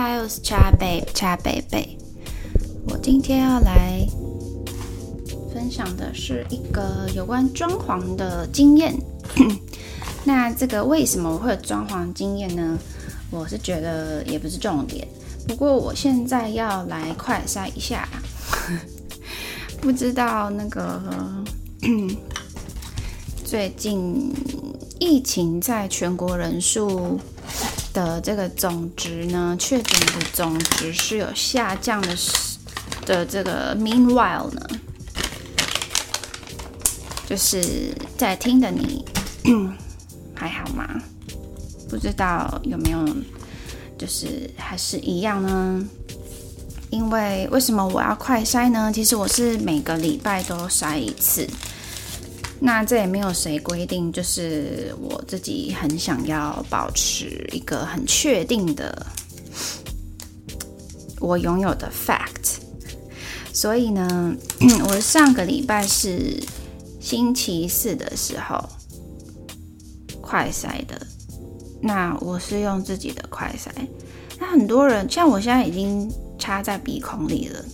嗨，我是恰贝恰贝贝。我今天要来分享的是一个有关装潢的经验。那这个为什么我会有装潢经验呢？我是觉得也不是重点。不过我现在要来快筛一下，不知道那个 最近疫情在全国人数。的这个总值呢，确诊的总值是有下降的，的这个 meanwhile 呢，就是在听的你 还好吗？不知道有没有，就是还是一样呢？因为为什么我要快筛呢？其实我是每个礼拜都筛一次。那这也没有谁规定，就是我自己很想要保持一个很确定的我拥有的 fact，所以呢，我上个礼拜是星期四的时候快筛的，那我是用自己的快筛，那很多人像我现在已经插在鼻孔里了，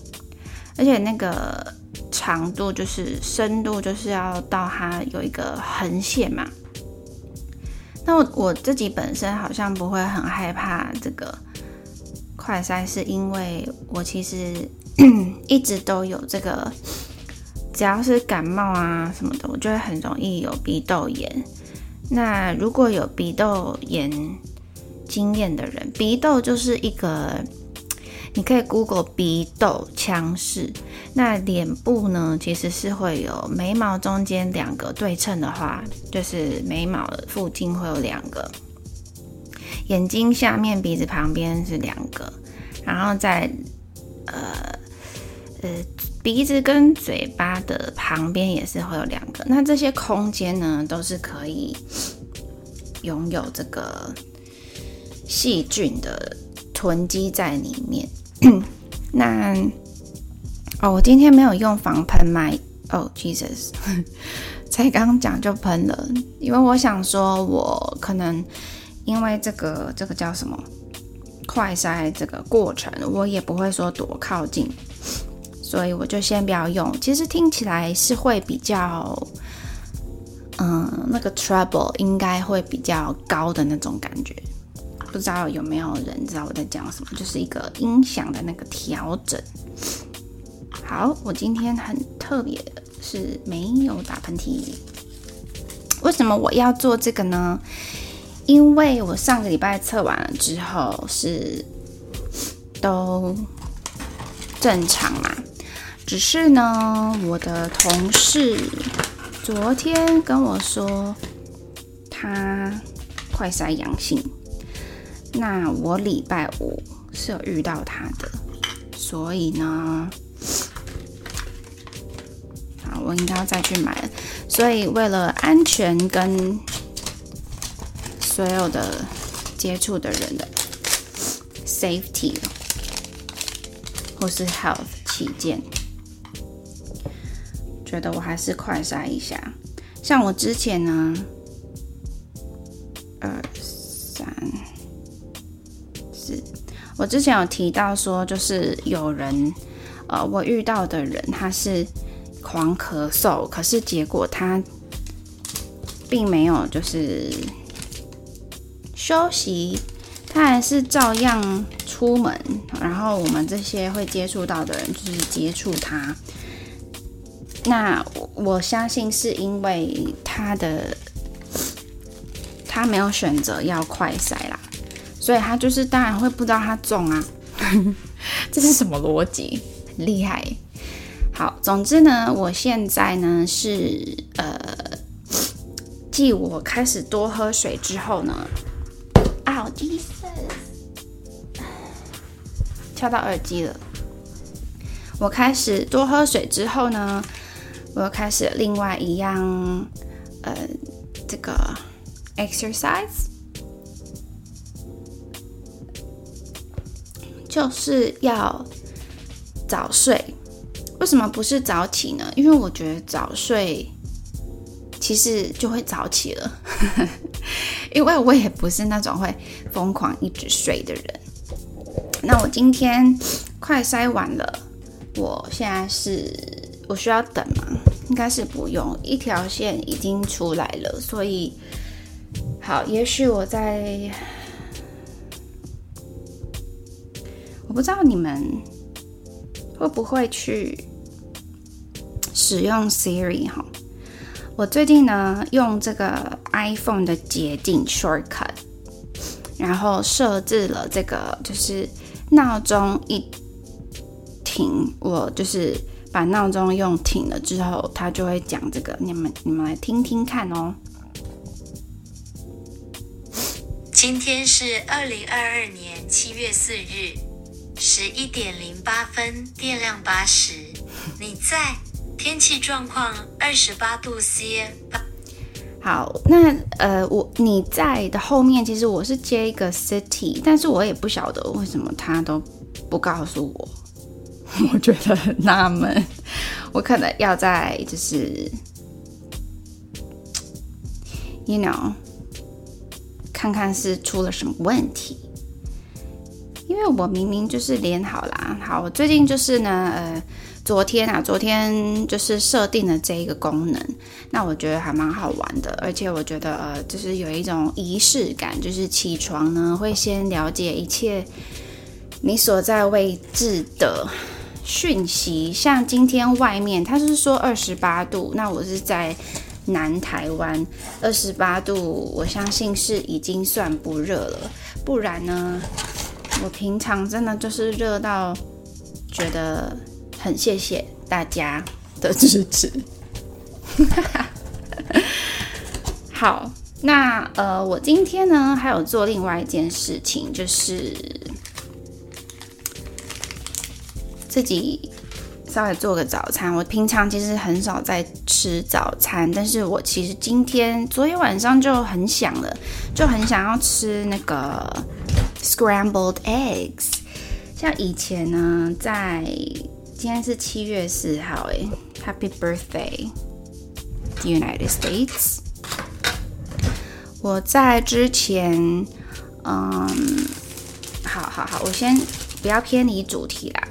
而且那个。长度就是深度，就是要到它有一个横线嘛。那我自己本身好像不会很害怕这个快塞，是因为我其实 一直都有这个，只要是感冒啊什么的，我就会很容易有鼻窦炎。那如果有鼻窦炎经验的人，鼻窦就是一个。你可以 Google 鼻窦腔室，那脸部呢，其实是会有眉毛中间两个对称的话，就是眉毛的附近会有两个，眼睛下面鼻子旁边是两个，然后在呃呃鼻子跟嘴巴的旁边也是会有两个，那这些空间呢，都是可以拥有这个细菌的囤积在里面。那哦，我今天没有用防喷麦哦，Jesus，才刚讲就喷了，因为我想说，我可能因为这个这个叫什么快筛这个过程，我也不会说多靠近，所以我就先不要用。其实听起来是会比较，嗯，那个 trouble 应该会比较高的那种感觉。不知道有没有人知道我在讲什么？就是一个音响的那个调整。好，我今天很特别的是没有打喷嚏。为什么我要做这个呢？因为我上个礼拜测完了之后是都正常嘛，只是呢，我的同事昨天跟我说他快筛阳性。那我礼拜五是有遇到他的，所以呢，啊，我应该要再去买了。所以为了安全跟所有的接触的人的 safety 或是 health 起见，觉得我还是快筛一下。像我之前呢，呃我之前有提到说，就是有人，呃，我遇到的人他是狂咳嗽，可是结果他并没有就是休息，他还是照样出门，然后我们这些会接触到的人就是接触他。那我相信是因为他的他没有选择要快筛啦。所以他就是当然会不知道他中啊，这是什么逻辑？很厉害。好，总之呢，我现在呢是呃，继我开始多喝水之后呢，啊，Jesus，敲到耳机了。我开始多喝水之后呢，我又开始另外一样呃，这个 exercise。就是要早睡，为什么不是早起呢？因为我觉得早睡其实就会早起了，因为我也不是那种会疯狂一直睡的人。那我今天快筛完了，我现在是我需要等吗？应该是不用，一条线已经出来了，所以好，也许我在，不知道你们会不会去使用 Siri 哈。我最近呢，用这个 iPhone 的捷径 Shortcut，然后设置了这个，就是闹钟一停，我就是把闹钟用停了之后，它就会讲这个。你们你们来听听看哦。今天是二零二二年七月四日十一点零八分，电量八十，你在？天气状况二十八度 C。好，那呃，我你在的后面，其实我是接一个 city，但是我也不晓得为什么他都不告诉我，我觉得很纳闷，我可能要在就是，you know，看看是出了什么问题，因为我明明就是连好啦，好，我最近就是呢，呃。昨天啊，昨天就是设定了这一个功能，那我觉得还蛮好玩的，而且我觉得呃，就是有一种仪式感，就是起床呢会先了解一切你所在位置的讯息，像今天外面它是说二十八度，那我是在南台湾，二十八度，我相信是已经算不热了，不然呢，我平常真的就是热到觉得。很谢谢大家的支持。好，那呃，我今天呢还有做另外一件事情，就是自己稍微做个早餐。我平常其实很少在吃早餐，但是我其实今天昨天晚上就很想了，就很想要吃那个 scrambled eggs。像以前呢，在今天是七月四号，哎，Happy Birthday, United States！我在之前，嗯，好好好，我先不要偏离主题啦。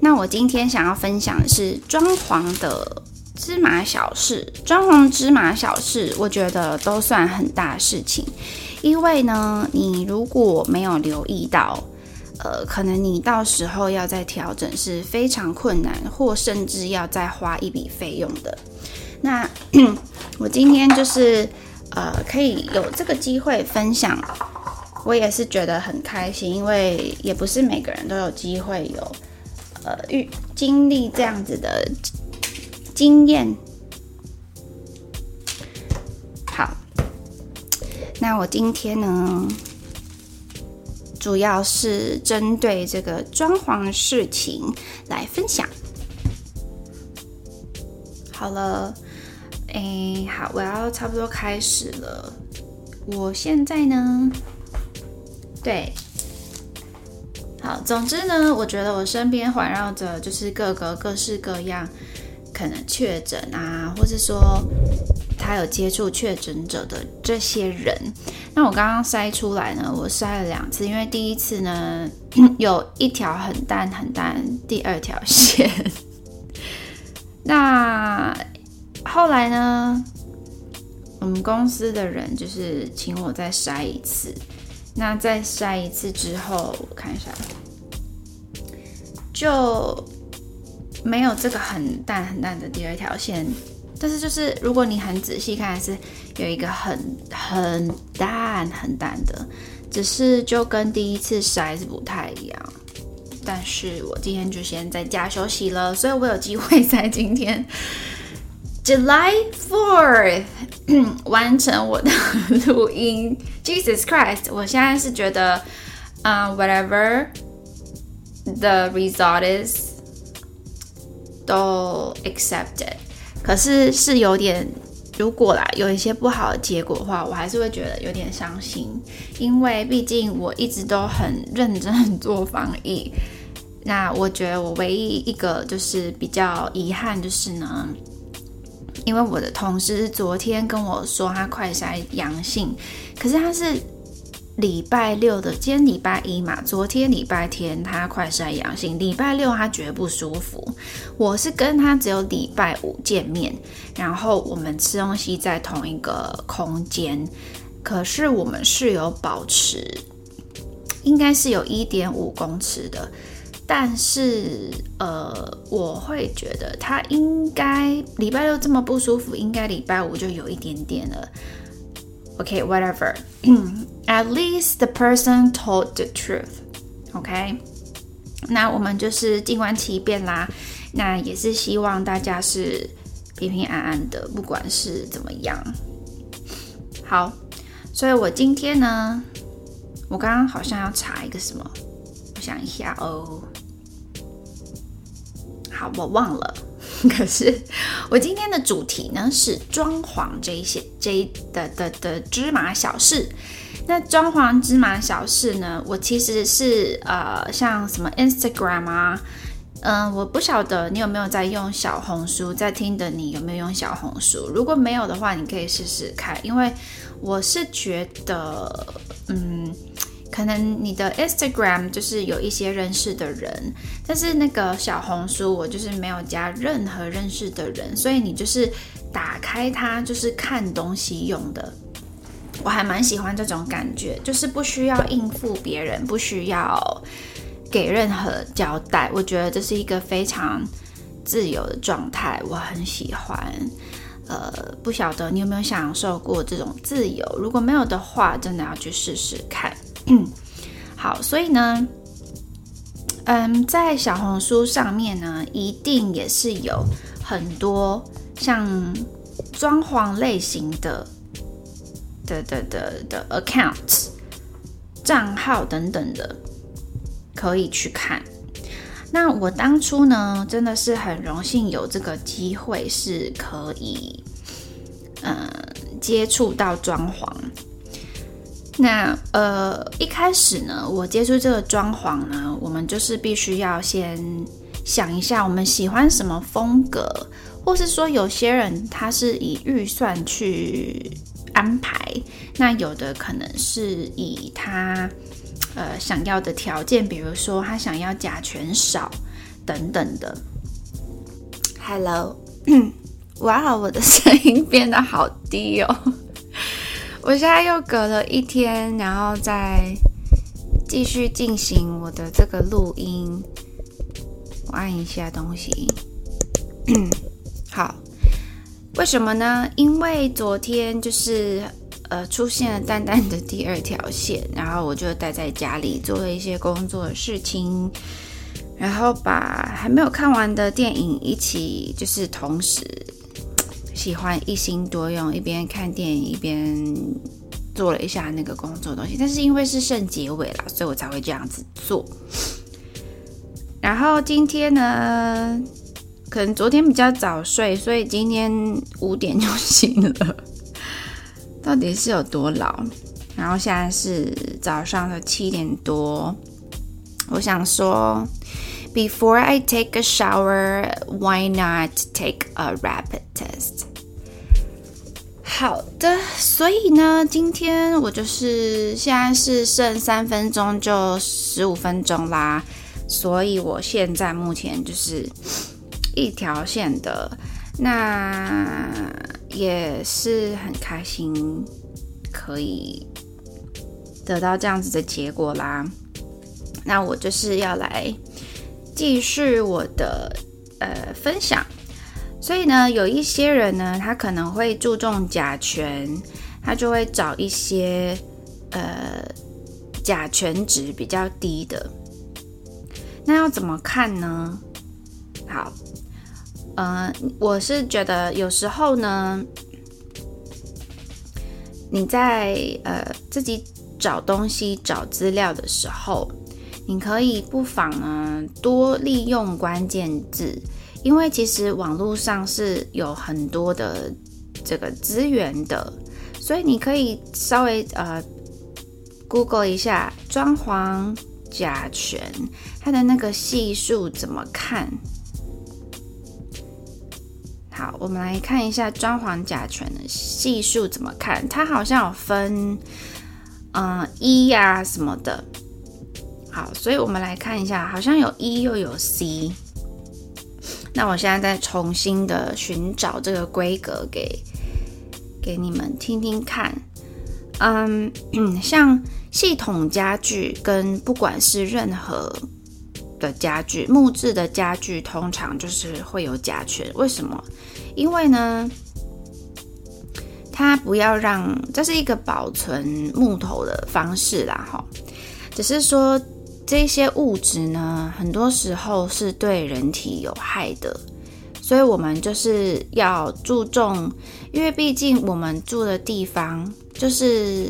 那我今天想要分享的是装潢的芝麻小事，装潢芝麻小事，我觉得都算很大事情，因为呢，你如果没有留意到。呃，可能你到时候要再调整是非常困难，或甚至要再花一笔费用的。那 我今天就是呃，可以有这个机会分享，我也是觉得很开心，因为也不是每个人都有机会有呃遇经历这样子的经验。那我今天呢，主要是针对这个装潢的事情来分享。好了，哎，好，我要差不多开始了。我现在呢，对，好，总之呢，我觉得我身边环绕着就是各个各式各样可能确诊啊，或是说。他有接触确诊者的这些人，那我刚刚筛出来呢，我筛了两次，因为第一次呢 有一条很淡很淡，第二条线。那后来呢，我们公司的人就是请我再筛一次，那再筛一次之后，我看一下，就没有这个很淡很淡的第二条线。但是就是，如果你很仔细看，是有一个很很淡很淡的，只是就跟第一次筛是不太一样。但是我今天就先在家休息了，所以我有机会在今天 July Fourth 完成我的录音。Jesus Christ！我现在是觉得，啊、uh，whatever the result is，都 accepted。可是是有点，如果啦有一些不好的结果的话，我还是会觉得有点伤心，因为毕竟我一直都很认真做防疫。那我觉得我唯一一个就是比较遗憾就是呢，因为我的同事昨天跟我说他快筛阳性，可是他是礼拜六的，今天礼拜一嘛，昨天礼拜天他快筛阳性，礼拜六他觉得不舒服。我是跟他只有礼拜五见面，然后我们吃东西在同一个空间，可是我们是有保持，应该是有一点五公尺的，但是呃，我会觉得他应该礼拜六这么不舒服，应该礼拜五就有一点点了。OK，whatever At least the person told the truth. OK，那我们就是静观其变啦。那也是希望大家是平平安安的，不管是怎么样。好，所以我今天呢，我刚刚好像要查一个什么，我想一下哦。好，我忘了。可是我今天的主题呢是装潢这一些这一的的的芝麻小事。那装潢芝麻小事呢，我其实是呃像什么 Instagram 啊，嗯、我不晓得你有没有在用小红书，在听的你有没有用小红书？如果没有的话，你可以试试看，因为我是觉得嗯。可能你的 Instagram 就是有一些认识的人，但是那个小红书我就是没有加任何认识的人，所以你就是打开它就是看东西用的。我还蛮喜欢这种感觉，就是不需要应付别人，不需要给任何交代。我觉得这是一个非常自由的状态，我很喜欢。呃，不晓得你有没有享受过这种自由？如果没有的话，真的要去试试看。好，所以呢，嗯，在小红书上面呢，一定也是有很多像装潢类型的的的的的 account 账号等等的，可以去看。那我当初呢，真的是很荣幸有这个机会，是可以嗯接触到装潢。那呃，一开始呢，我接触这个装潢呢，我们就是必须要先想一下，我们喜欢什么风格，或是说有些人他是以预算去安排，那有的可能是以他呃想要的条件，比如说他想要甲醛少等等的。Hello，哇，我的声音变得好低哦。我现在又隔了一天，然后再继续进行我的这个录音。我按一下东西，好，为什么呢？因为昨天就是呃出现了淡淡的第二条线，然后我就待在家里做了一些工作的事情，然后把还没有看完的电影一起就是同时。喜欢一心多用，一边看电影一边做了一下那个工作东西，但是因为是剩结尾了，所以我才会这样子做。然后今天呢，可能昨天比较早睡，所以今天五点就醒了。到底是有多老？然后现在是早上的七点多，我想说。Before I take a shower, why not take a rapid test? 好的，所以呢，今天我就是现在是剩三分钟就十五分钟啦，所以我现在目前就是一条线的，那也是很开心可以得到这样子的结果啦。那我就是要来。继续我的呃分享，所以呢，有一些人呢，他可能会注重甲醛，他就会找一些呃甲醛值比较低的。那要怎么看呢？好，呃，我是觉得有时候呢，你在呃自己找东西、找资料的时候。你可以不妨呢多利用关键字，因为其实网络上是有很多的这个资源的，所以你可以稍微呃 Google 一下装潢甲醛，它的那个系数怎么看？好，我们来看一下装潢甲醛的系数怎么看，它好像有分。嗯，E 呀什么的。好，所以我们来看一下，好像有 E 又有 C。那我现在再重新的寻找这个规格给给你们听听看。嗯，像系统家具跟不管是任何的家具，木质的家具通常就是会有甲醛。为什么？因为呢，它不要让，这是一个保存木头的方式啦，哈。只是说。这些物质呢，很多时候是对人体有害的，所以我们就是要注重，因为毕竟我们住的地方就是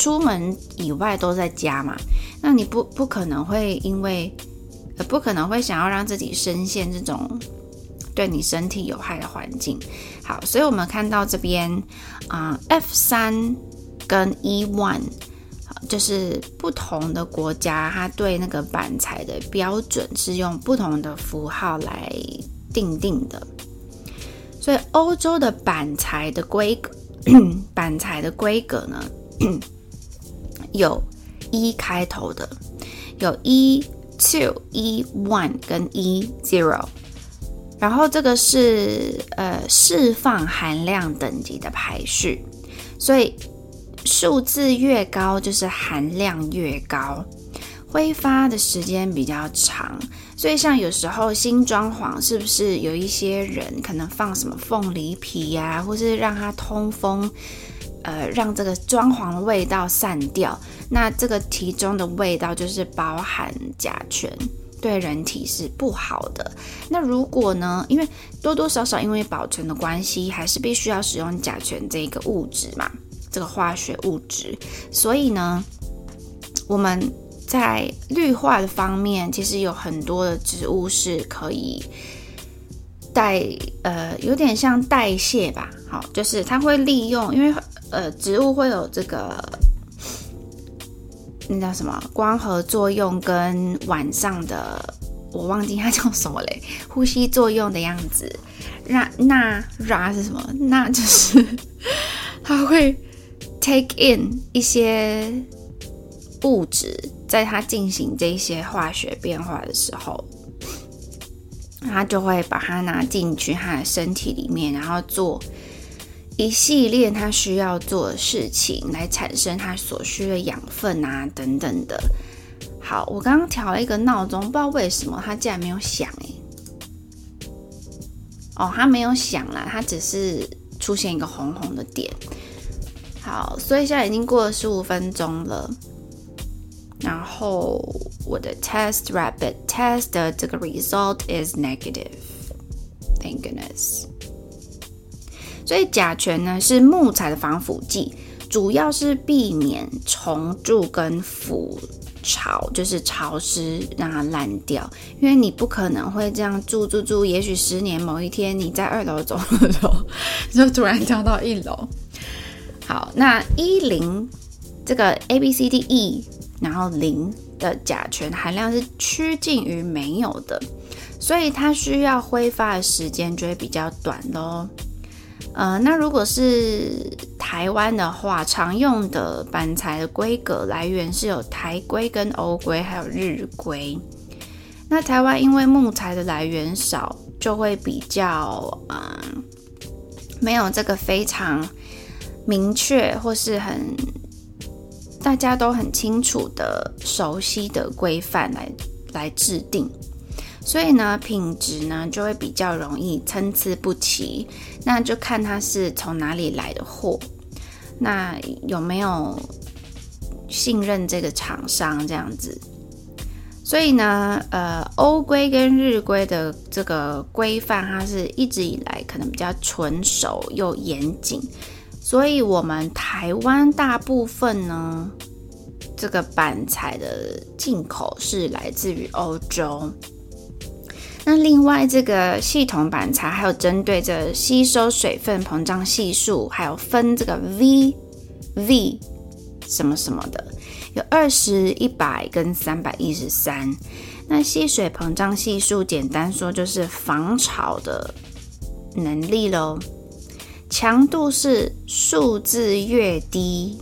出门以外都在家嘛，那你不不可能会因为，不可能会想要让自己深陷这种对你身体有害的环境。好，所以我们看到这边啊，，F 三跟 E one。就是不同的国家，它对那个板材的标准是用不同的符号来定定的。所以欧洲的板材的规格，板材的规格呢，有一开头的，有一 two、一 one 跟一 zero。然后这个是呃释放含量等级的排序，所以。数字越高，就是含量越高，挥发的时间比较长。所以像有时候新装潢，是不是有一些人可能放什么凤梨皮呀、或是让它通风，呃，让这个装潢的味道散掉。那这个其中的味道就是包含甲醛，对人体是不好的。那如果呢，因为多多少少因为保存的关系，还是必须要使用甲醛这个物质嘛。这个化学物质，所以呢，我们在绿化的方面，其实有很多的植物是可以代，呃，有点像代谢吧。好，就是它会利用，因为呃，植物会有这个那叫什么光合作用，跟晚上的我忘记它叫什么嘞，呼吸作用的样子。那那 ra 是什么？那就是它会。take in 一些物质，在它进行这些化学变化的时候，它就会把它拿进去它的身体里面，然后做一系列它需要做的事情，来产生它所需的养分啊等等的。好，我刚刚调了一个闹钟，不知道为什么它竟然没有响哎。哦，它没有响啦，它只是出现一个红红的点。好，所以现在已经过了十五分钟了。然后我的 test rapid test 的这个 result is negative. Thank goodness. 所以甲醛呢是木材的防腐剂，主要是避免虫蛀跟腐潮，就是潮湿让它烂掉。因为你不可能会这样住住住，也许十年某一天你在二楼走的时候，就突然掉到一楼。好，那一零这个 A B C D E，然后零的甲醛含量是趋近于没有的，所以它需要挥发的时间就会比较短喽。呃，那如果是台湾的话，常用的板材的规格来源是有台规跟欧规，还有日规。那台湾因为木材的来源少，就会比较嗯、呃，没有这个非常。明确或是很大家都很清楚的、熟悉的规范来来制定，所以呢，品质呢就会比较容易参差不齐。那就看它是从哪里来的货，那有没有信任这个厂商这样子。所以呢，呃，欧规跟日规的这个规范，它是一直以来可能比较纯熟又严谨。所以，我们台湾大部分呢，这个板材的进口是来自于欧洲。那另外，这个系统板材还有针对着吸收水分、膨胀系数，还有分这个 V V 什么什么的，有二十一百跟三百一十三。那吸水膨胀系数，简单说就是防潮的能力喽。强度是数字越低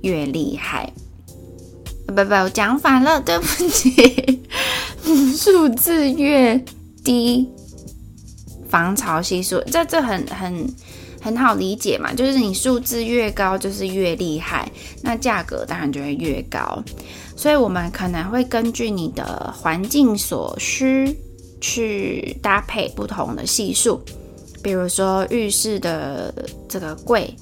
越厉害。不不，我讲反了，对不起。数字越低，防潮系数，这这很很很好理解嘛，就是你数字越高，就是越厉害，那价格当然就会越高。所以我们可能会根据你的环境所需去搭配不同的系数，比如说浴室的这个柜。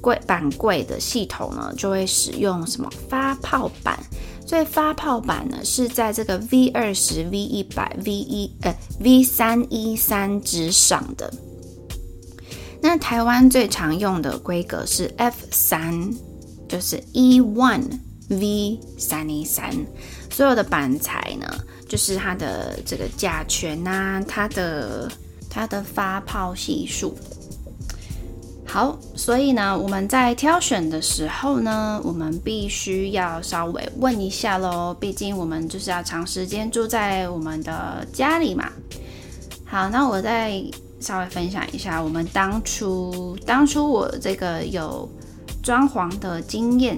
柜板柜的系统呢，就会使用什么发泡板，所以发泡板呢是在这个 V 二十、V 一百、V 一呃 V 三一三之上的。那台湾最常用的规格是 F 三，就是 E1 V 三一三。所有的板材呢，就是它的这个甲醛啊，它的它的发泡系数。好，所以呢，我们在挑选的时候呢，我们必须要稍微问一下喽。毕竟我们就是要长时间住在我们的家里嘛。好，那我再稍微分享一下，我们当初当初我这个有装潢的经验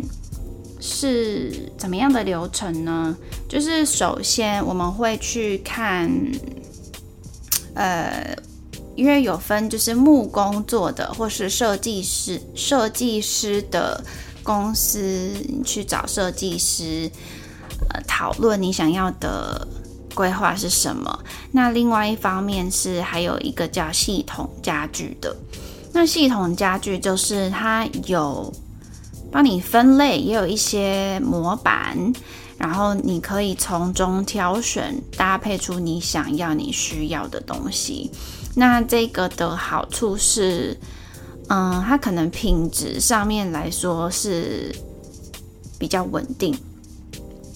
是怎么样的流程呢？就是首先我们会去看，呃。因为有分就是木工做的，或是设计师设计师的公司，你去找设计师，呃，讨论你想要的规划是什么。那另外一方面是还有一个叫系统家具的，那系统家具就是它有帮你分类，也有一些模板，然后你可以从中挑选，搭配出你想要、你需要的东西。那这个的好处是，嗯，它可能品质上面来说是比较稳定。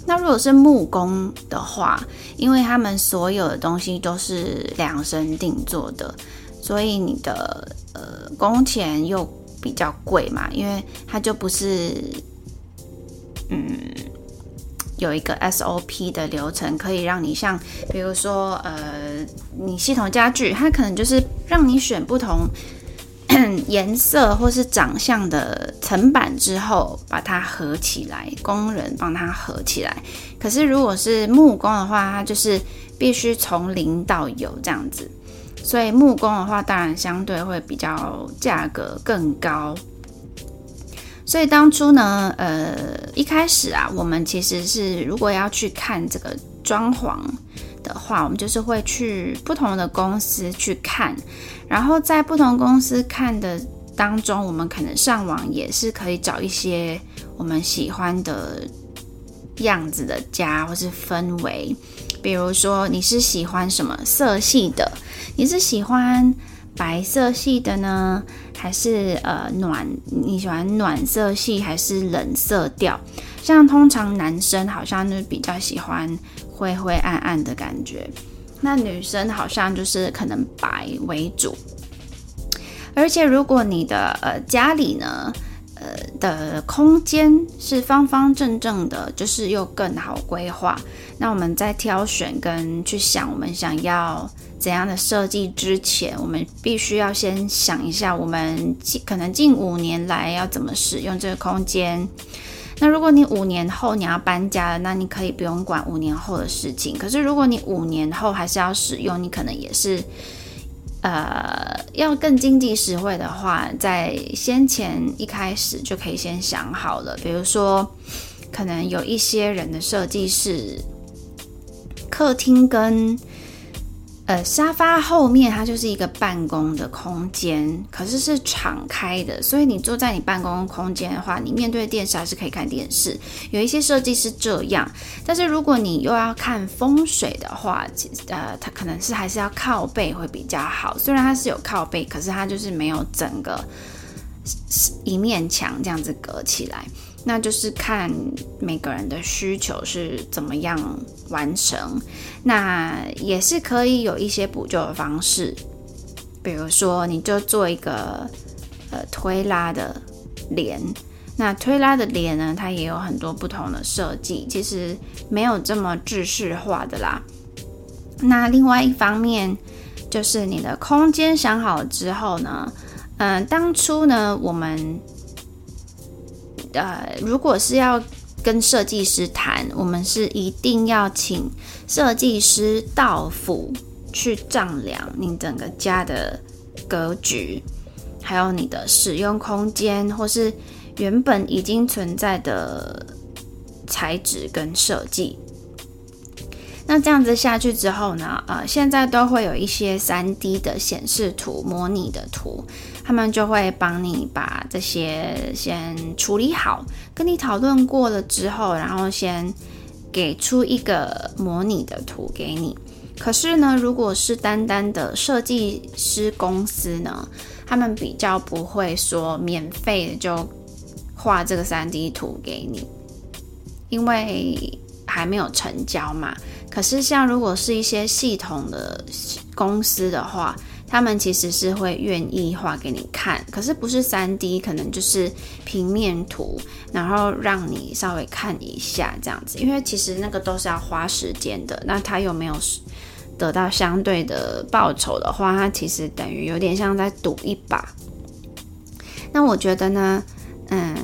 那如果是木工的话，因为他们所有的东西都是量身定做的，所以你的呃工钱又比较贵嘛，因为它就不是嗯。有一个 SOP 的流程，可以让你像，比如说，呃，你系统家具，它可能就是让你选不同颜色或是长相的层板之后，把它合起来，工人帮它合起来。可是如果是木工的话，它就是必须从零到有这样子，所以木工的话，当然相对会比较价格更高。所以当初呢，呃，一开始啊，我们其实是如果要去看这个装潢的话，我们就是会去不同的公司去看，然后在不同公司看的当中，我们可能上网也是可以找一些我们喜欢的样子的家或是氛围，比如说你是喜欢什么色系的，你是喜欢白色系的呢？还是呃暖，你喜欢暖色系还是冷色调？像通常男生好像就比较喜欢灰灰暗暗的感觉，那女生好像就是可能白为主。而且如果你的呃家里呢，的空间是方方正正的，就是又更好规划。那我们在挑选跟去想我们想要。怎样的设计之前，我们必须要先想一下，我们近可能近五年来要怎么使用这个空间。那如果你五年后你要搬家了，那你可以不用管五年后的事情。可是如果你五年后还是要使用，你可能也是，呃，要更经济实惠的话，在先前一开始就可以先想好了。比如说，可能有一些人的设计是客厅跟呃，沙发后面它就是一个办公的空间，可是是敞开的，所以你坐在你办公空间的话，你面对电视还是可以看电视。有一些设计是这样，但是如果你又要看风水的话，呃，它可能是还是要靠背会比较好。虽然它是有靠背，可是它就是没有整个一面墙这样子隔起来。那就是看每个人的需求是怎么样完成，那也是可以有一些补救的方式，比如说你就做一个呃推拉的帘，那推拉的帘呢，它也有很多不同的设计，其实没有这么制式化的啦。那另外一方面就是你的空间想好之后呢，嗯、当初呢我们。呃，如果是要跟设计师谈，我们是一定要请设计师到府去丈量你整个家的格局，还有你的使用空间，或是原本已经存在的材质跟设计。那这样子下去之后呢，呃，现在都会有一些 3D 的显示图、模拟的图。他们就会帮你把这些先处理好，跟你讨论过了之后，然后先给出一个模拟的图给你。可是呢，如果是单单的设计师公司呢，他们比较不会说免费就画这个 3D 图给你，因为还没有成交嘛。可是像如果是一些系统的公司的话，他们其实是会愿意画给你看，可是不是 3D，可能就是平面图，然后让你稍微看一下这样子。因为其实那个都是要花时间的，那他有没有得到相对的报酬的话，他其实等于有点像在赌一把。那我觉得呢，嗯。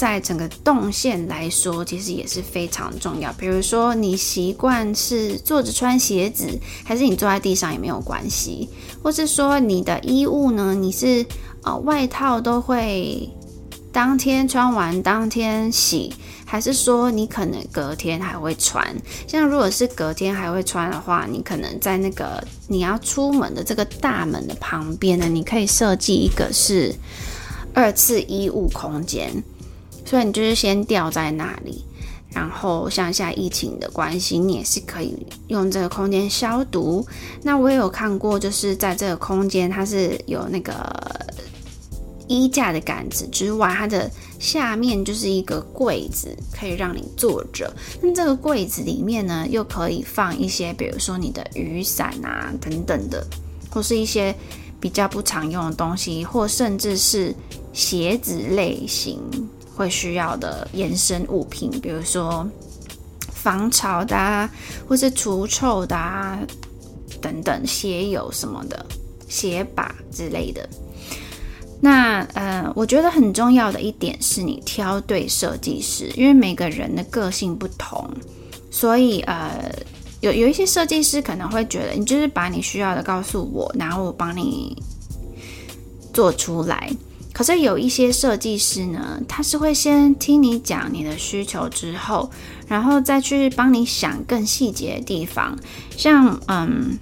在整个动线来说，其实也是非常重要。比如说，你习惯是坐着穿鞋子，还是你坐在地上也没有关系。或是说，你的衣物呢，你是呃外套都会当天穿完当天洗，还是说你可能隔天还会穿？像如果是隔天还会穿的话，你可能在那个你要出门的这个大门的旁边呢，你可以设计一个是二次衣物空间。所以你就是先吊在那里，然后像现在疫情的关系，你也是可以用这个空间消毒。那我也有看过，就是在这个空间，它是有那个衣架的杆子之外，它的下面就是一个柜子，可以让你坐着。那这个柜子里面呢，又可以放一些，比如说你的雨伞啊等等的，或是一些比较不常用的东西，或甚至是鞋子类型。会需要的延伸物品，比如说防潮的啊，或是除臭的啊，等等，鞋油什么的，鞋把之类的。那呃，我觉得很重要的一点是你挑对设计师，因为每个人的个性不同，所以呃，有有一些设计师可能会觉得，你就是把你需要的告诉我，然后我帮你做出来。可是有一些设计师呢，他是会先听你讲你的需求之后，然后再去帮你想更细节的地方。像嗯，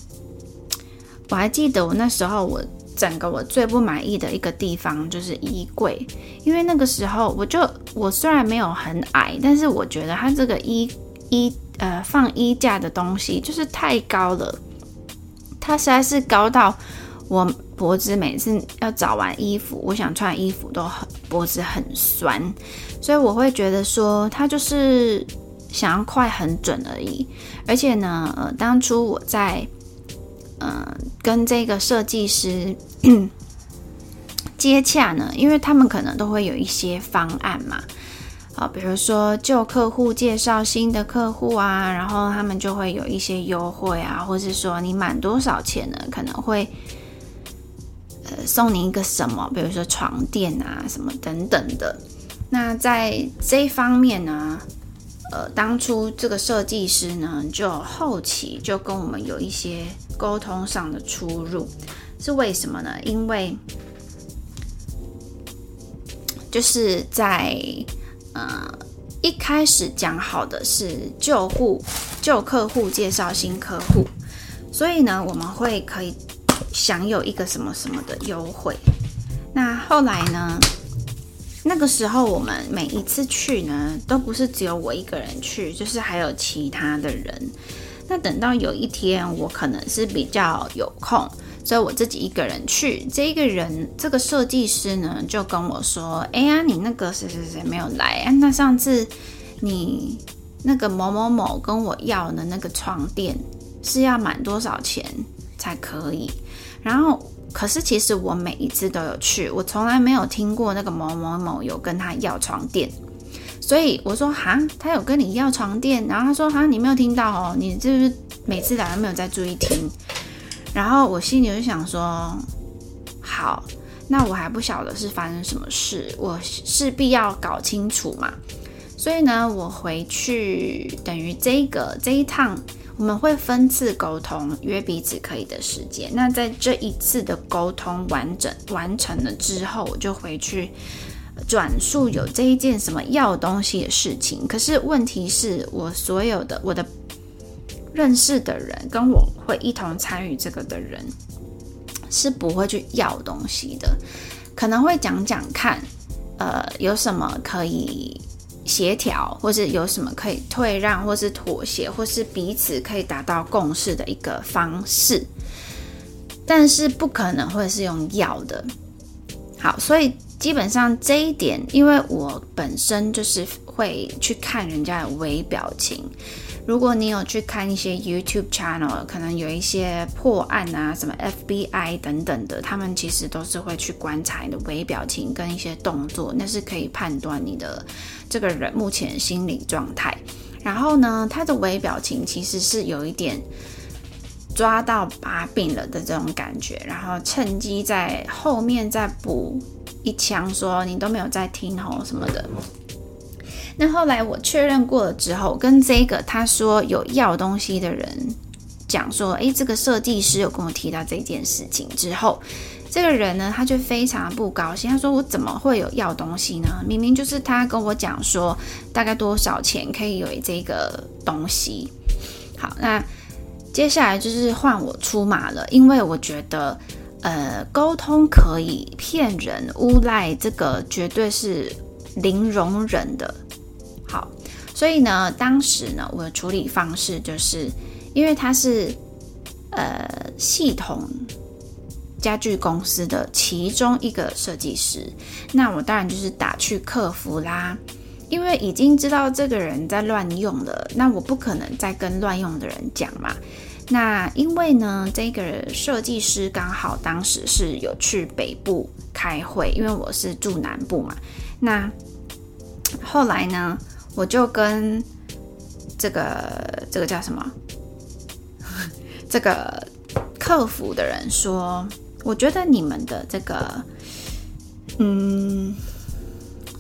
我还记得我那时候我整个我最不满意的一个地方就是衣柜，因为那个时候我就我虽然没有很矮，但是我觉得它这个衣衣呃放衣架的东西就是太高了，它实在是高到我。脖子每次要找完衣服，我想穿衣服都很脖子很酸，所以我会觉得说他就是想要快很准而已。而且呢，呃，当初我在嗯、呃、跟这个设计师 接洽呢，因为他们可能都会有一些方案嘛，啊，比如说旧客户介绍新的客户啊，然后他们就会有一些优惠啊，或是说你满多少钱呢，可能会。呃，送你一个什么，比如说床垫啊，什么等等的。那在这一方面呢，呃，当初这个设计师呢，就后期就跟我们有一些沟通上的出入，是为什么呢？因为就是在呃一开始讲好的是旧户旧客户介绍新客户，所以呢，我们会可以。享有一个什么什么的优惠，那后来呢？那个时候我们每一次去呢，都不是只有我一个人去，就是还有其他的人。那等到有一天我可能是比较有空，所以我自己一个人去。这一个人，这个设计师呢，就跟我说：“哎呀，你那个谁谁谁没有来啊？那上次你那个某某某跟我要的那个床垫是要满多少钱才可以？”然后，可是其实我每一次都有去，我从来没有听过那个某某某有跟他要床垫，所以我说哈，他有跟你要床垫，然后他说哈，你没有听到哦，你就是每次来都没有在注意听，然后我心里就想说，好，那我还不晓得是发生什么事，我势必要搞清楚嘛。所以呢，我回去等于这个这一趟，我们会分次沟通，约彼此可以的时间。那在这一次的沟通完整完成了之后，我就回去转述有这一件什么要东西的事情。可是问题是我所有的我的认识的人，跟我会一同参与这个的人，是不会去要东西的，可能会讲讲看，呃，有什么可以。协调，或是有什么可以退让，或是妥协，或是彼此可以达到共识的一个方式，但是不可能会是用药的。好，所以基本上这一点，因为我本身就是会去看人家的微表情。如果你有去看一些 YouTube channel，可能有一些破案啊，什么 FBI 等等的，他们其实都是会去观察你的微表情跟一些动作，那是可以判断你的这个人目前心理状态。然后呢，他的微表情其实是有一点抓到把柄了的这种感觉，然后趁机在后面再补一枪，说你都没有在听吼什么的。那后来我确认过了之后，跟这个他说有要东西的人讲说，诶，这个设计师有跟我提到这件事情之后，这个人呢，他就非常不高兴，他说我怎么会有要东西呢？明明就是他跟我讲说大概多少钱可以有这个东西。好，那接下来就是换我出马了，因为我觉得，呃，沟通可以骗人、诬赖，这个绝对是零容忍的。所以呢，当时呢，我的处理方式就是，因为他是呃系统家具公司的其中一个设计师，那我当然就是打去客服啦，因为已经知道这个人在乱用了，那我不可能再跟乱用的人讲嘛。那因为呢，这个设计师刚好当时是有去北部开会，因为我是住南部嘛，那后来呢，我就跟这个这个叫什么？这个客服的人说，我觉得你们的这个，嗯，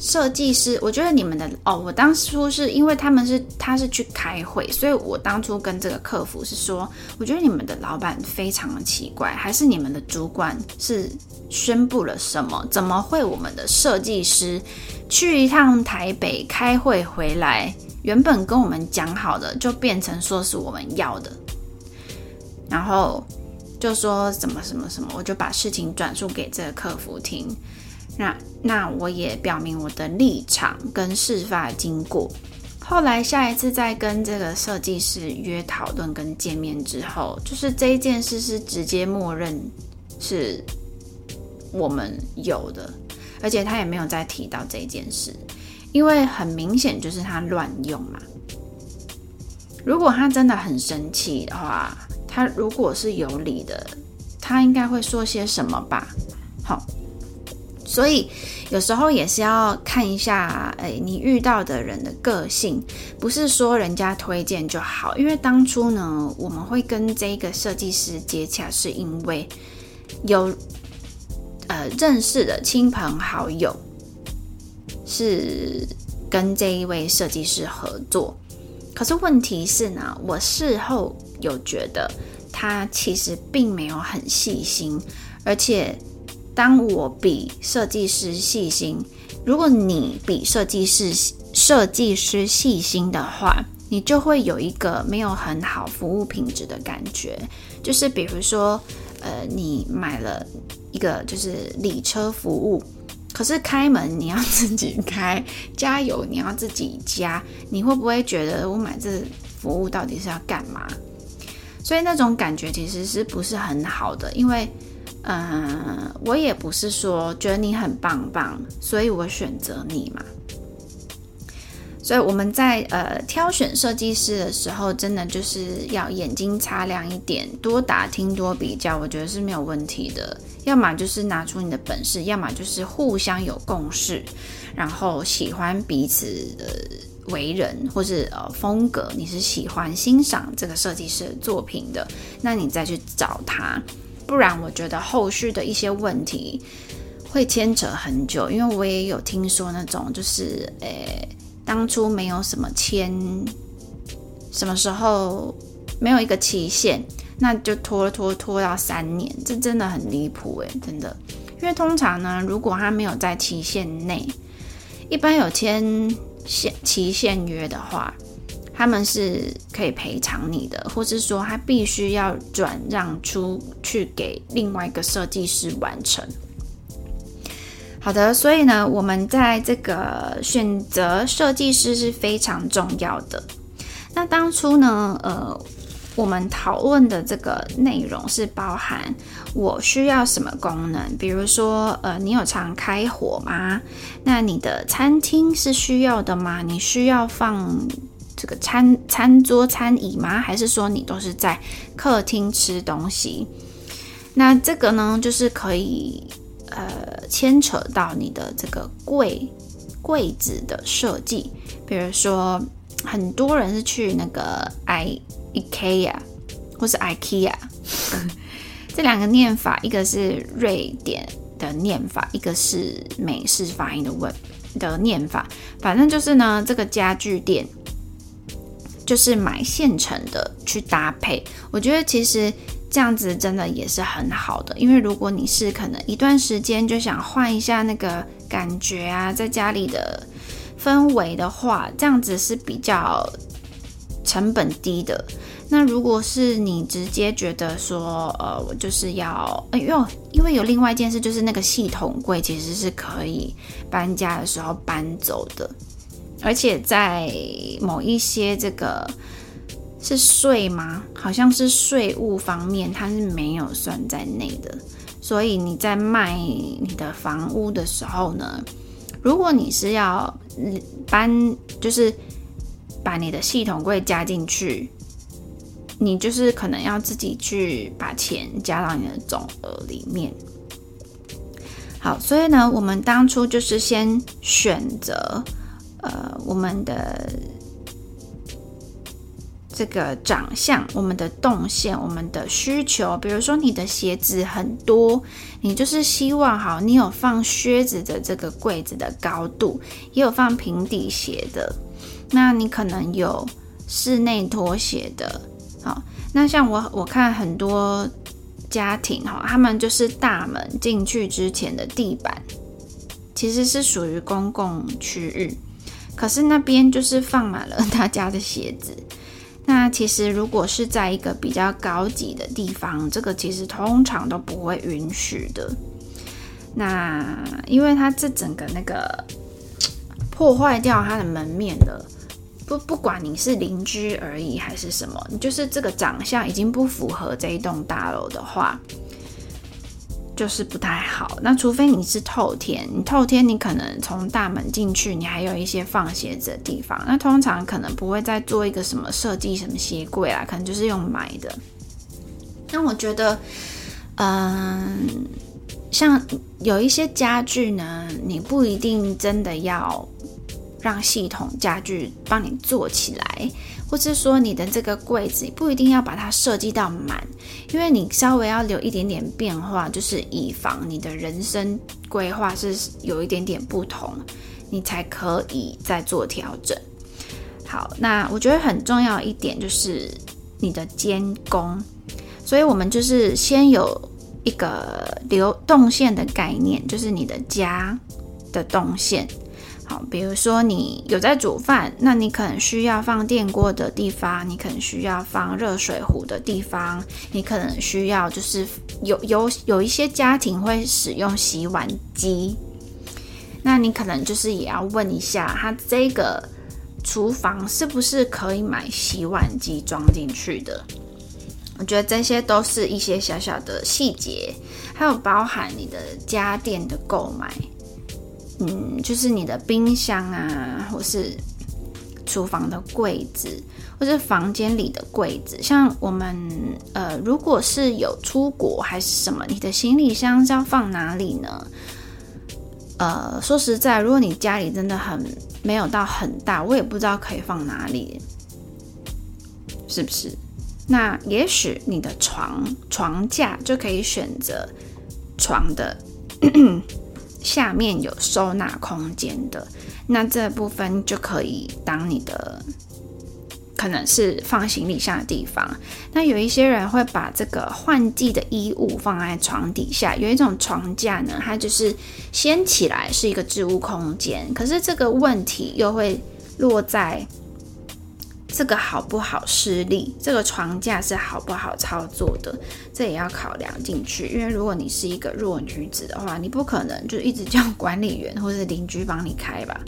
设计师，我觉得你们的哦，我当初是因为他们是他是去开会，所以我当初跟这个客服是说，我觉得你们的老板非常的奇怪，还是你们的主管是宣布了什么？怎么会我们的设计师？去一趟台北开会回来，原本跟我们讲好的，就变成说是我们要的，然后就说什么什么什么，我就把事情转述给这个客服听。那那我也表明我的立场跟事发经过。后来下一次再跟这个设计师约讨论跟见面之后，就是这一件事是直接默认是我们有的。而且他也没有再提到这件事，因为很明显就是他乱用嘛。如果他真的很生气的话，他如果是有理的，他应该会说些什么吧？好，所以有时候也是要看一下，哎，你遇到的人的个性，不是说人家推荐就好。因为当初呢，我们会跟这个设计师接洽，是因为有。呃，认识的亲朋好友是跟这一位设计师合作，可是问题是呢，我事后有觉得他其实并没有很细心，而且当我比设计师细心，如果你比设计师设计师细心的话，你就会有一个没有很好服务品质的感觉，就是比如说，呃，你买了。一个就是礼车服务，可是开门你要自己开，加油你要自己加，你会不会觉得我买这服务到底是要干嘛？所以那种感觉其实是不是很好的？因为，嗯、我也不是说觉得你很棒棒，所以我选择你嘛。所以我们在呃挑选设计师的时候，真的就是要眼睛擦亮一点，多打听多比较，我觉得是没有问题的。要么就是拿出你的本事，要么就是互相有共识，然后喜欢彼此的为人或是呃风格，你是喜欢欣赏这个设计师的作品的，那你再去找他。不然，我觉得后续的一些问题会牵扯很久，因为我也有听说那种就是，诶、当初没有什么签，什么时候没有一个期限，那就拖拖拖到三年，这真的很离谱诶，真的。因为通常呢，如果他没有在期限内，一般有签限期限约的话，他们是可以赔偿你的，或是说他必须要转让出去给另外一个设计师完成。好的，所以呢，我们在这个选择设计师是非常重要的。那当初呢，呃。我们讨论的这个内容是包含我需要什么功能，比如说，呃，你有常开火吗？那你的餐厅是需要的吗？你需要放这个餐餐桌、餐椅吗？还是说你都是在客厅吃东西？那这个呢，就是可以呃牵扯到你的这个柜柜子的设计，比如说很多人是去那个 I。IKEA 或是 IKEA，这两个念法，一个是瑞典的念法，一个是美式发音的问的念法。反正就是呢，这个家具店就是买现成的去搭配。我觉得其实这样子真的也是很好的，因为如果你是可能一段时间就想换一下那个感觉啊，在家里的氛围的话，这样子是比较。成本低的，那如果是你直接觉得说，呃，我就是要，哎呦，因为有另外一件事，就是那个系统柜其实是可以搬家的时候搬走的，而且在某一些这个是税吗？好像是税务方面，它是没有算在内的，所以你在卖你的房屋的时候呢，如果你是要搬，就是。把你的系统柜加进去，你就是可能要自己去把钱加到你的总额里面。好，所以呢，我们当初就是先选择呃我们的这个长相、我们的动线、我们的需求。比如说你的鞋子很多，你就是希望好，你有放靴子的这个柜子的高度，也有放平底鞋的。那你可能有室内拖鞋的，好，那像我我看很多家庭哈，他们就是大门进去之前的地板其实是属于公共区域，可是那边就是放满了大家的鞋子。那其实如果是在一个比较高级的地方，这个其实通常都不会允许的。那因为它这整个那个破坏掉它的门面的。不，不管你是邻居而已还是什么，就是这个长相已经不符合这一栋大楼的话，就是不太好。那除非你是透天，你透天你可能从大门进去，你还有一些放鞋子的地方。那通常可能不会再做一个什么设计，什么鞋柜啦，可能就是用买的。那我觉得，嗯，像有一些家具呢，你不一定真的要。让系统家具帮你做起来，或是说你的这个柜子不一定要把它设计到满，因为你稍微要留一点点变化，就是以防你的人生规划是有一点点不同，你才可以再做调整。好，那我觉得很重要一点就是你的监工，所以我们就是先有一个流动线的概念，就是你的家的动线。好，比如说你有在煮饭，那你可能需要放电锅的地方，你可能需要放热水壶的地方，你可能需要就是有有有一些家庭会使用洗碗机，那你可能就是也要问一下，他这个厨房是不是可以买洗碗机装进去的？我觉得这些都是一些小小的细节，还有包含你的家电的购买。嗯，就是你的冰箱啊，或是厨房的柜子，或是房间里的柜子。像我们呃，如果是有出国还是什么，你的行李箱是要放哪里呢？呃，说实在，如果你家里真的很没有到很大，我也不知道可以放哪里，是不是？那也许你的床床架就可以选择床的。下面有收纳空间的，那这部分就可以当你的。可能是放行李箱的地方。那有一些人会把这个换季的衣物放在床底下。有一种床架呢，它就是掀起来是一个置物空间。可是这个问题又会落在这个好不好施力，这个床架是好不好操作的，这也要考量进去。因为如果你是一个弱女子的话，你不可能就一直叫管理员或者邻居帮你开吧。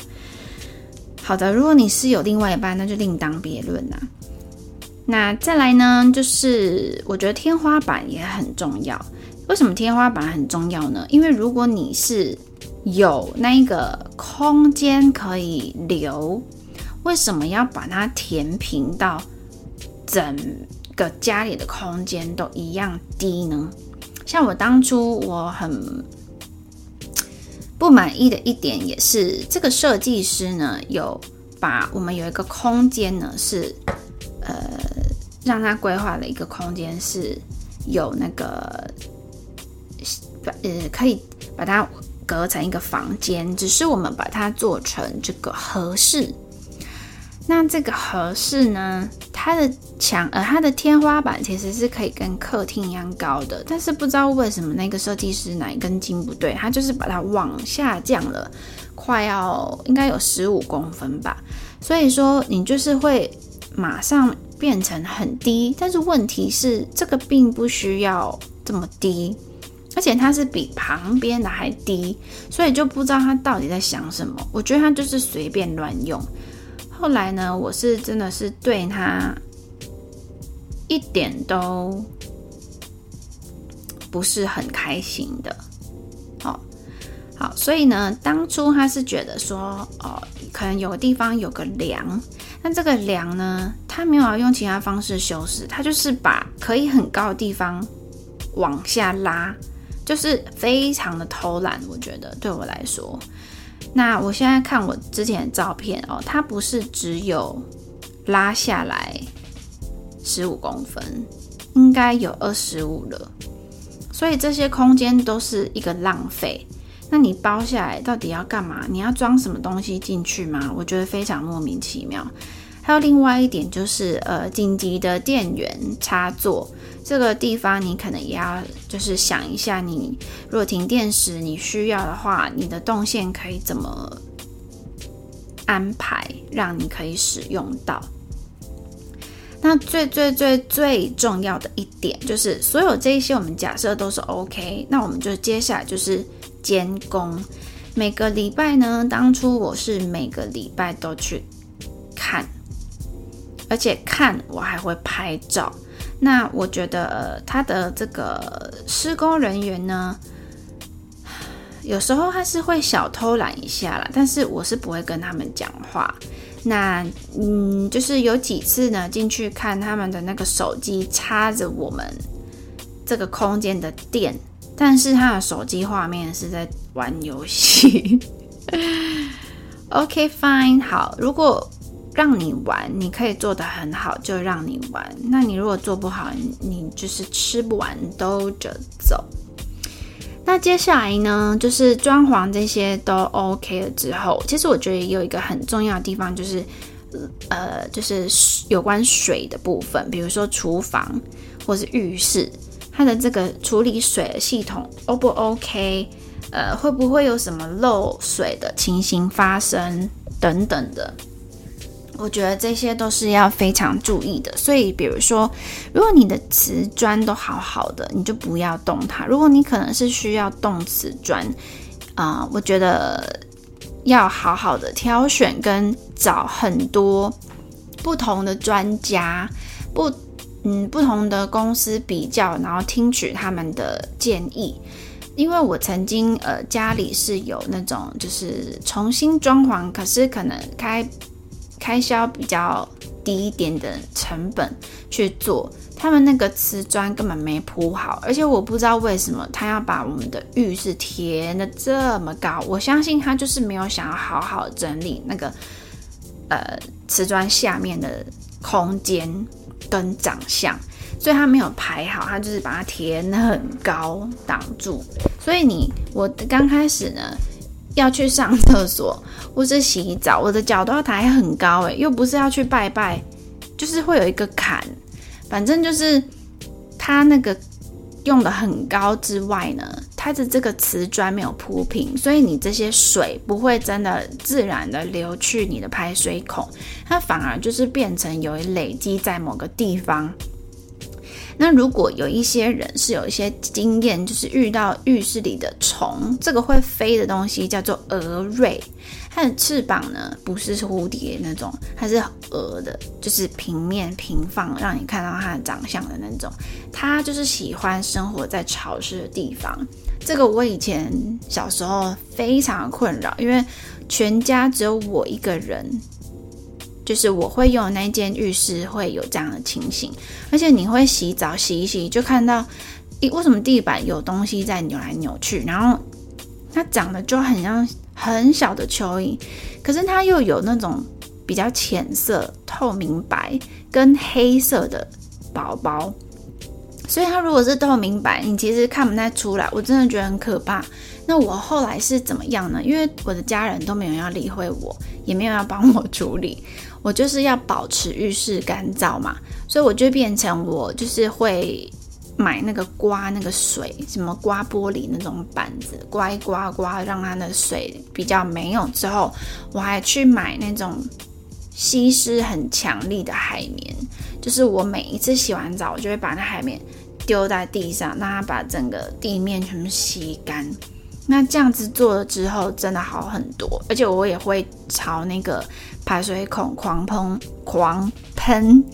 好的，如果你是有另外一半，那就另当别论啦。那再来呢，就是我觉得天花板也很重要。为什么天花板很重要呢？因为如果你是有那个空间可以留，为什么要把它填平到整个家里的空间都一样低呢？像我当初我很。不满意的一点也是，这个设计师呢，有把我们有一个空间呢，是呃，让他规划了一个空间是有那个呃，可以把它隔成一个房间，只是我们把它做成这个合适。那这个合适呢，它的墙呃，它的天花板其实是可以跟客厅一样高的，但是不知道为什么那个设计师哪一根筋不对，他就是把它往下降了，快要应该有十五公分吧。所以说你就是会马上变成很低，但是问题是这个并不需要这么低，而且它是比旁边的还低，所以就不知道他到底在想什么。我觉得他就是随便乱用。后来呢，我是真的是对他一点都不是很开心的。哦，好，所以呢，当初他是觉得说，哦，可能有个地方有个梁，那这个梁呢，他没有用其他方式修饰，他就是把可以很高的地方往下拉，就是非常的偷懒。我觉得对我来说。那我现在看我之前的照片哦，它不是只有拉下来十五公分，应该有二十五了，所以这些空间都是一个浪费。那你包下来到底要干嘛？你要装什么东西进去吗？我觉得非常莫名其妙。还有另外一点就是，呃，紧急的电源插座。这个地方你可能也要就是想一下，你如果停电时你需要的话，你的动线可以怎么安排，让你可以使用到。那最最最最重要的一点就是，所有这一些我们假设都是 OK，那我们就接下来就是监工。每个礼拜呢，当初我是每个礼拜都去看，而且看我还会拍照。那我觉得他的这个施工人员呢，有时候他是会小偷懒一下啦，但是我是不会跟他们讲话。那嗯，就是有几次呢，进去看他们的那个手机插着我们这个空间的电，但是他的手机画面是在玩游戏。OK fine，好，如果。让你玩，你可以做得很好，就让你玩。那你如果做不好，你就是吃不完兜着走。那接下来呢，就是装潢这些都 OK 了之后，其实我觉得有一个很重要的地方，就是呃，就是有关水的部分，比如说厨房或是浴室，它的这个处理水的系统 O 不 OK？呃，会不会有什么漏水的情形发生等等的。我觉得这些都是要非常注意的，所以比如说，如果你的瓷砖都好好的，你就不要动它。如果你可能是需要动瓷砖，啊、我觉得要好好的挑选跟找很多不同的专家，不，嗯，不同的公司比较，然后听取他们的建议。因为我曾经呃家里是有那种就是重新装潢，可是可能开。开销比较低一点的成本去做，他们那个瓷砖根本没铺好，而且我不知道为什么他要把我们的浴室填得这么高，我相信他就是没有想要好好整理那个呃瓷砖下面的空间跟长相。所以它没有排好，他就是把它填很高挡住。所以你我刚开始呢要去上厕所或是洗澡，我的脚都要抬很高，诶，又不是要去拜拜，就是会有一个坎，反正就是它那个。用的很高之外呢，它的这个瓷砖没有铺平，所以你这些水不会真的自然的流去你的排水孔，它反而就是变成有累积在某个地方。那如果有一些人是有一些经验，就是遇到浴室里的虫，这个会飞的东西叫做蛾蟋。它的翅膀呢，不是蝴蝶那种，它是蛾的，就是平面平放，让你看到它的长相的那种。它就是喜欢生活在潮湿的地方。这个我以前小时候非常困扰，因为全家只有我一个人，就是我会用那间浴室会有这样的情形。而且你会洗澡洗一洗，就看到，咦，为什么地板有东西在扭来扭去？然后它长得就很像。很小的蚯蚓，可是它又有那种比较浅色、透明白跟黑色的宝宝，所以它如果是透明白，你其实看不太出来。我真的觉得很可怕。那我后来是怎么样呢？因为我的家人都没有要理会我，也没有要帮我处理，我就是要保持浴室干燥嘛，所以我就变成我就是会。买那个刮那个水，什么刮玻璃那种板子，刮一刮刮，让它的水比较没有。之后我还去买那种吸湿很强力的海绵，就是我每一次洗完澡，我就会把那海绵丢在地上，让它把整个地面全部吸干。那这样子做了之后，真的好很多。而且我也会朝那个排水孔狂喷狂喷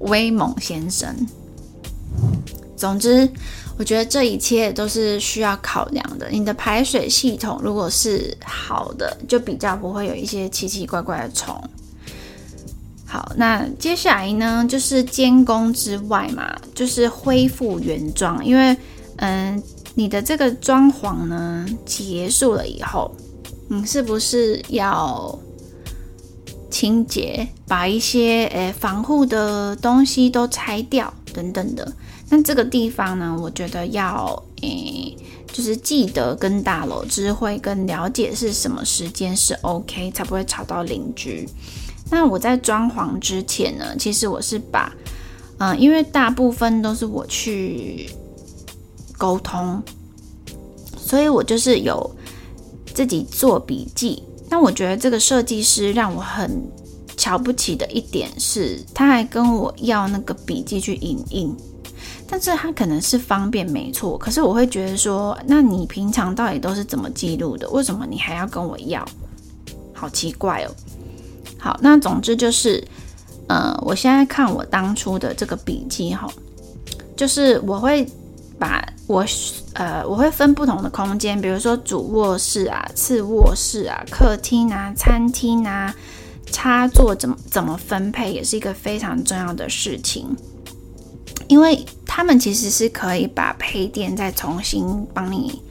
威猛先生。总之，我觉得这一切都是需要考量的。你的排水系统如果是好的，就比较不会有一些奇奇怪怪的虫。好，那接下来呢，就是监工之外嘛，就是恢复原状。因为，嗯，你的这个装潢呢结束了以后，你是不是要清洁，把一些诶防护的东西都拆掉等等的？那这个地方呢，我觉得要诶、就是记得跟大楼知会跟了解是什么时间是 OK，才不会吵到邻居。那我在装潢之前呢，其实我是把，嗯、因为大部分都是我去沟通，所以我就是有自己做笔记。那我觉得这个设计师让我很瞧不起的一点是，他还跟我要那个笔记去影印。但是他可能是方便没错，可是我会觉得说，那你平常到底都是怎么记录的？为什么你还要跟我要？好奇怪哦。好，那总之就是，呃，我现在看我当初的这个笔记哈，就是我会把我呃，我会分不同的空间，比如说主卧室啊、次卧室啊、客厅啊、餐厅啊，插座怎么怎么分配，也是一个非常重要的事情。因为他们其实是可以把配电再重新帮你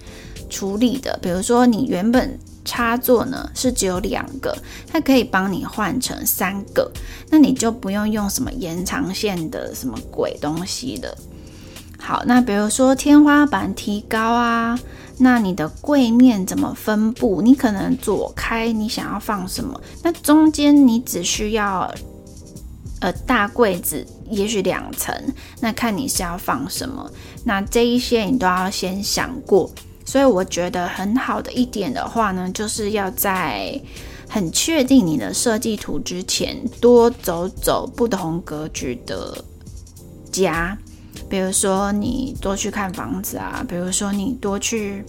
处理的，比如说你原本插座呢是只有两个，它可以帮你换成三个，那你就不用用什么延长线的什么鬼东西的。好，那比如说天花板提高啊，那你的柜面怎么分布？你可能左开，你想要放什么？那中间你只需要。呃，大柜子也许两层，那看你是要放什么，那这一些你都要先想过。所以我觉得很好的一点的话呢，就是要在很确定你的设计图之前，多走走不同格局的家，比如说你多去看房子啊，比如说你多去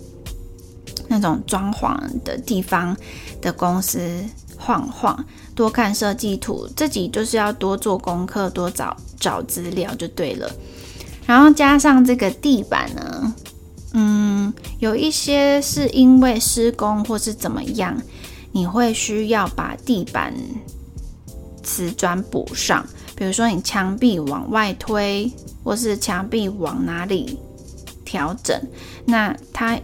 那种装潢的地方的公司。晃晃，多看设计图，自己就是要多做功课，多找找资料就对了。然后加上这个地板呢，嗯，有一些是因为施工或是怎么样，你会需要把地板瓷砖补上。比如说你墙壁往外推，或是墙壁往哪里调整，那它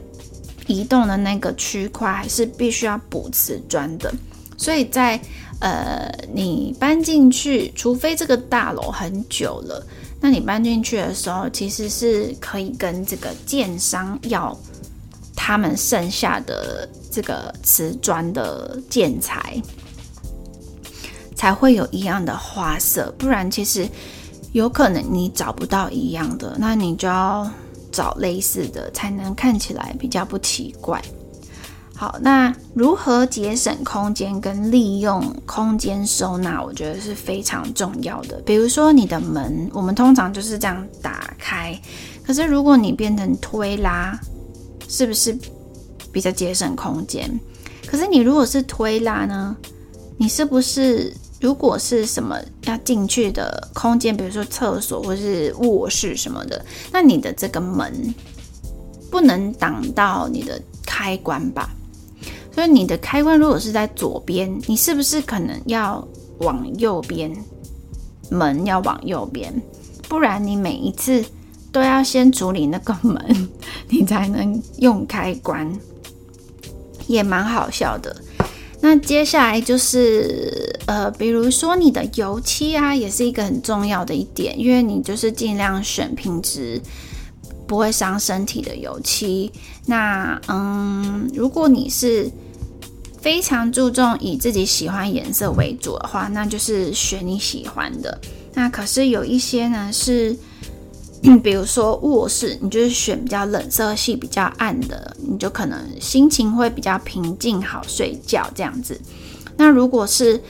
移动的那个区块还是必须要补瓷砖的。所以在呃，你搬进去，除非这个大楼很久了，那你搬进去的时候，其实是可以跟这个建商要他们剩下的这个瓷砖的建材，才会有一样的花色。不然，其实有可能你找不到一样的，那你就要找类似的，才能看起来比较不奇怪。好，那如何节省空间跟利用空间收纳，我觉得是非常重要的。比如说你的门，我们通常就是这样打开，可是如果你变成推拉，是不是比较节省空间？可是你如果是推拉呢，你是不是如果是什么要进去的空间，比如说厕所或是卧室什么的，那你的这个门不能挡到你的开关吧？所以你的开关如果是在左边，你是不是可能要往右边？门要往右边，不然你每一次都要先处理那个门，你才能用开关，也蛮好笑的。那接下来就是呃，比如说你的油漆啊，也是一个很重要的一点，因为你就是尽量选品质不会伤身体的油漆。那嗯，如果你是非常注重以自己喜欢颜色为主的话，那就是选你喜欢的。那可是有一些呢是，比如说卧室，你就是选比较冷色系、比较暗的，你就可能心情会比较平静，好睡觉这样子。那如果是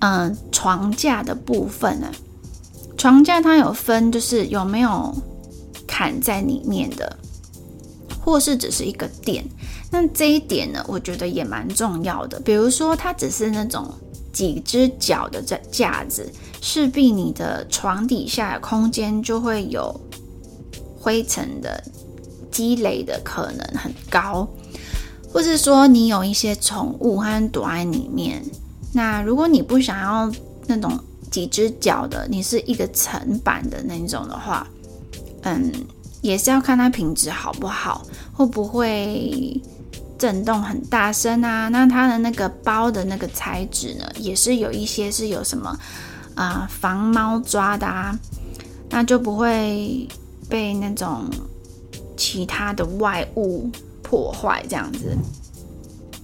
嗯、床架的部分呢，床架它有分，就是有没有砍在里面的，或是只是一个垫。那这一点呢，我觉得也蛮重要的。比如说，它只是那种几只脚的这架子，势必你的床底下空间就会有灰尘的积累的可能很高，或是说你有一些宠物它躲在里面。那如果你不想要那种几只脚的，你是一个层板的那种的话，嗯，也是要看它品质好不好，会不会。震动很大声啊，那它的那个包的那个材质呢，也是有一些是有什么啊、防猫抓的啊，那就不会被那种其他的外物破坏这样子。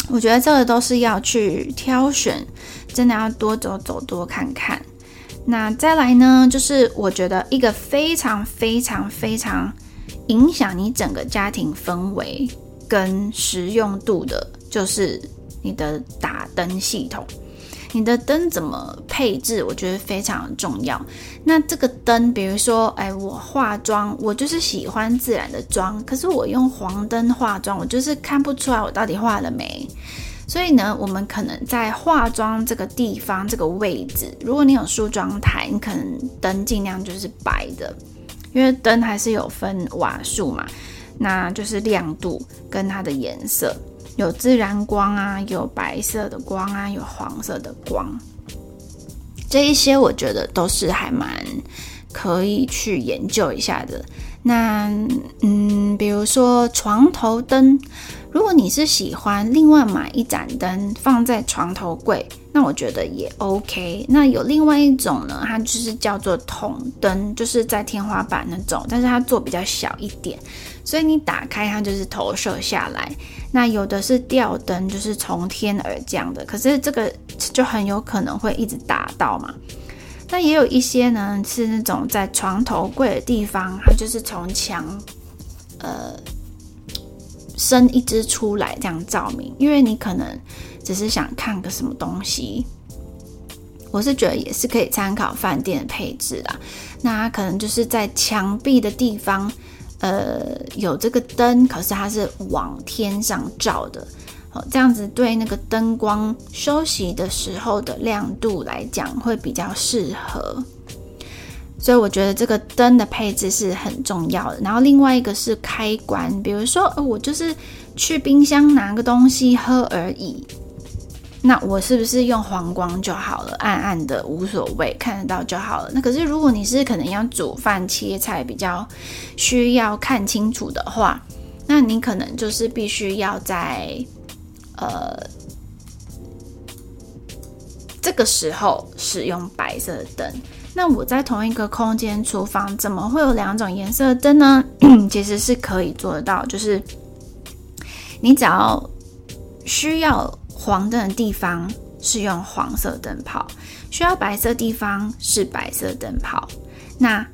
我觉得这个都是要去挑选，真的要多走走多看看。那再来呢，就是我觉得一个非常非常非常影响你整个家庭氛围。跟实用度的，就是你的打灯系统，你的灯怎么配置，我觉得非常重要。那这个灯，比如说，哎，我化妆，我就是喜欢自然的妆，可是我用黄灯化妆，我就是看不出来我到底化了没。所以呢，我们可能在化妆这个地方，这个位置，如果你有梳妆台，你可能灯尽量就是白的，因为灯还是有分瓦数嘛。那就是亮度跟它的颜色，有自然光啊，有白色的光啊，有黄色的光，这一些我觉得都是还蛮可以去研究一下的。那嗯，比如说床头灯，如果你是喜欢另外买一盏灯放在床头柜。那我觉得也 OK。那有另外一种呢，它就是叫做筒灯，就是在天花板那种，但是它做比较小一点，所以你打开它就是投射下来。那有的是吊灯，就是从天而降的，可是这个就很有可能会一直打到嘛。那也有一些呢，是那种在床头柜的地方，它就是从墙呃伸一支出来这样照明，因为你可能。只是想看个什么东西，我是觉得也是可以参考饭店的配置啦。那可能就是在墙壁的地方，呃，有这个灯，可是它是往天上照的，哦，这样子对那个灯光休息的时候的亮度来讲会比较适合。所以我觉得这个灯的配置是很重要的。然后另外一个是开关，比如说，我就是去冰箱拿个东西喝而已。那我是不是用黄光就好了？暗暗的无所谓，看得到就好了。那可是如果你是可能要煮饭切菜比较需要看清楚的话，那你可能就是必须要在呃这个时候使用白色的灯。那我在同一个空间厨房，怎么会有两种颜色灯呢？其实是可以做得到，就是你只要需要黄灯的地方是用黄色灯泡，需要白色地方是白色灯泡。那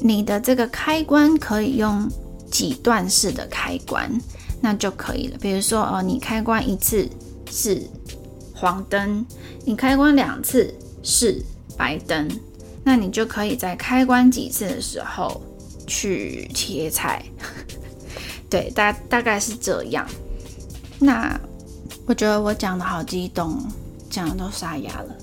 你的这个开关可以用几段式的开关，那就可以了。比如说，哦，你开关一次是黄灯，你开关两次是白灯，那你就可以在开关几次的时候去切菜。对，大大概是这样。那我觉得我讲的好激动，讲的都沙哑了。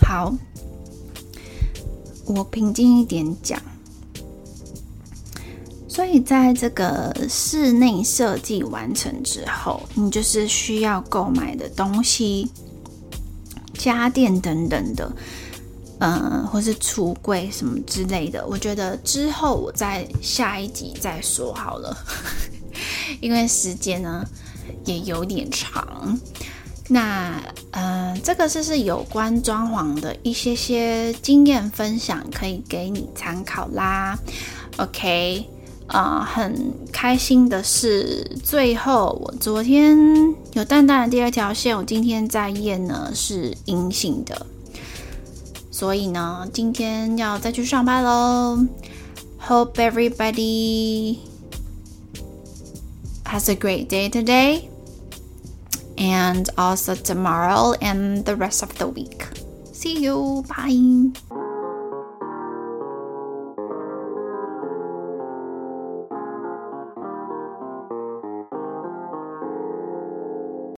好，我平静一点讲。所以，在这个室内设计完成之后，你就是需要购买的东西、家电等等的，嗯，或是橱柜什么之类的。我觉得之后我在下一集再说好了，因为时间呢也有点长。那，呃，这个就是有关装潢的一些些经验分享，可以给你参考啦。OK，啊、呃，很开心的是，最后我昨天有淡淡的第二条线，我今天在验呢是阴性的，所以呢，今天要再去上班喽。Hope everybody has a great day today. and also tomorrow and the rest of the week. See you. Bye.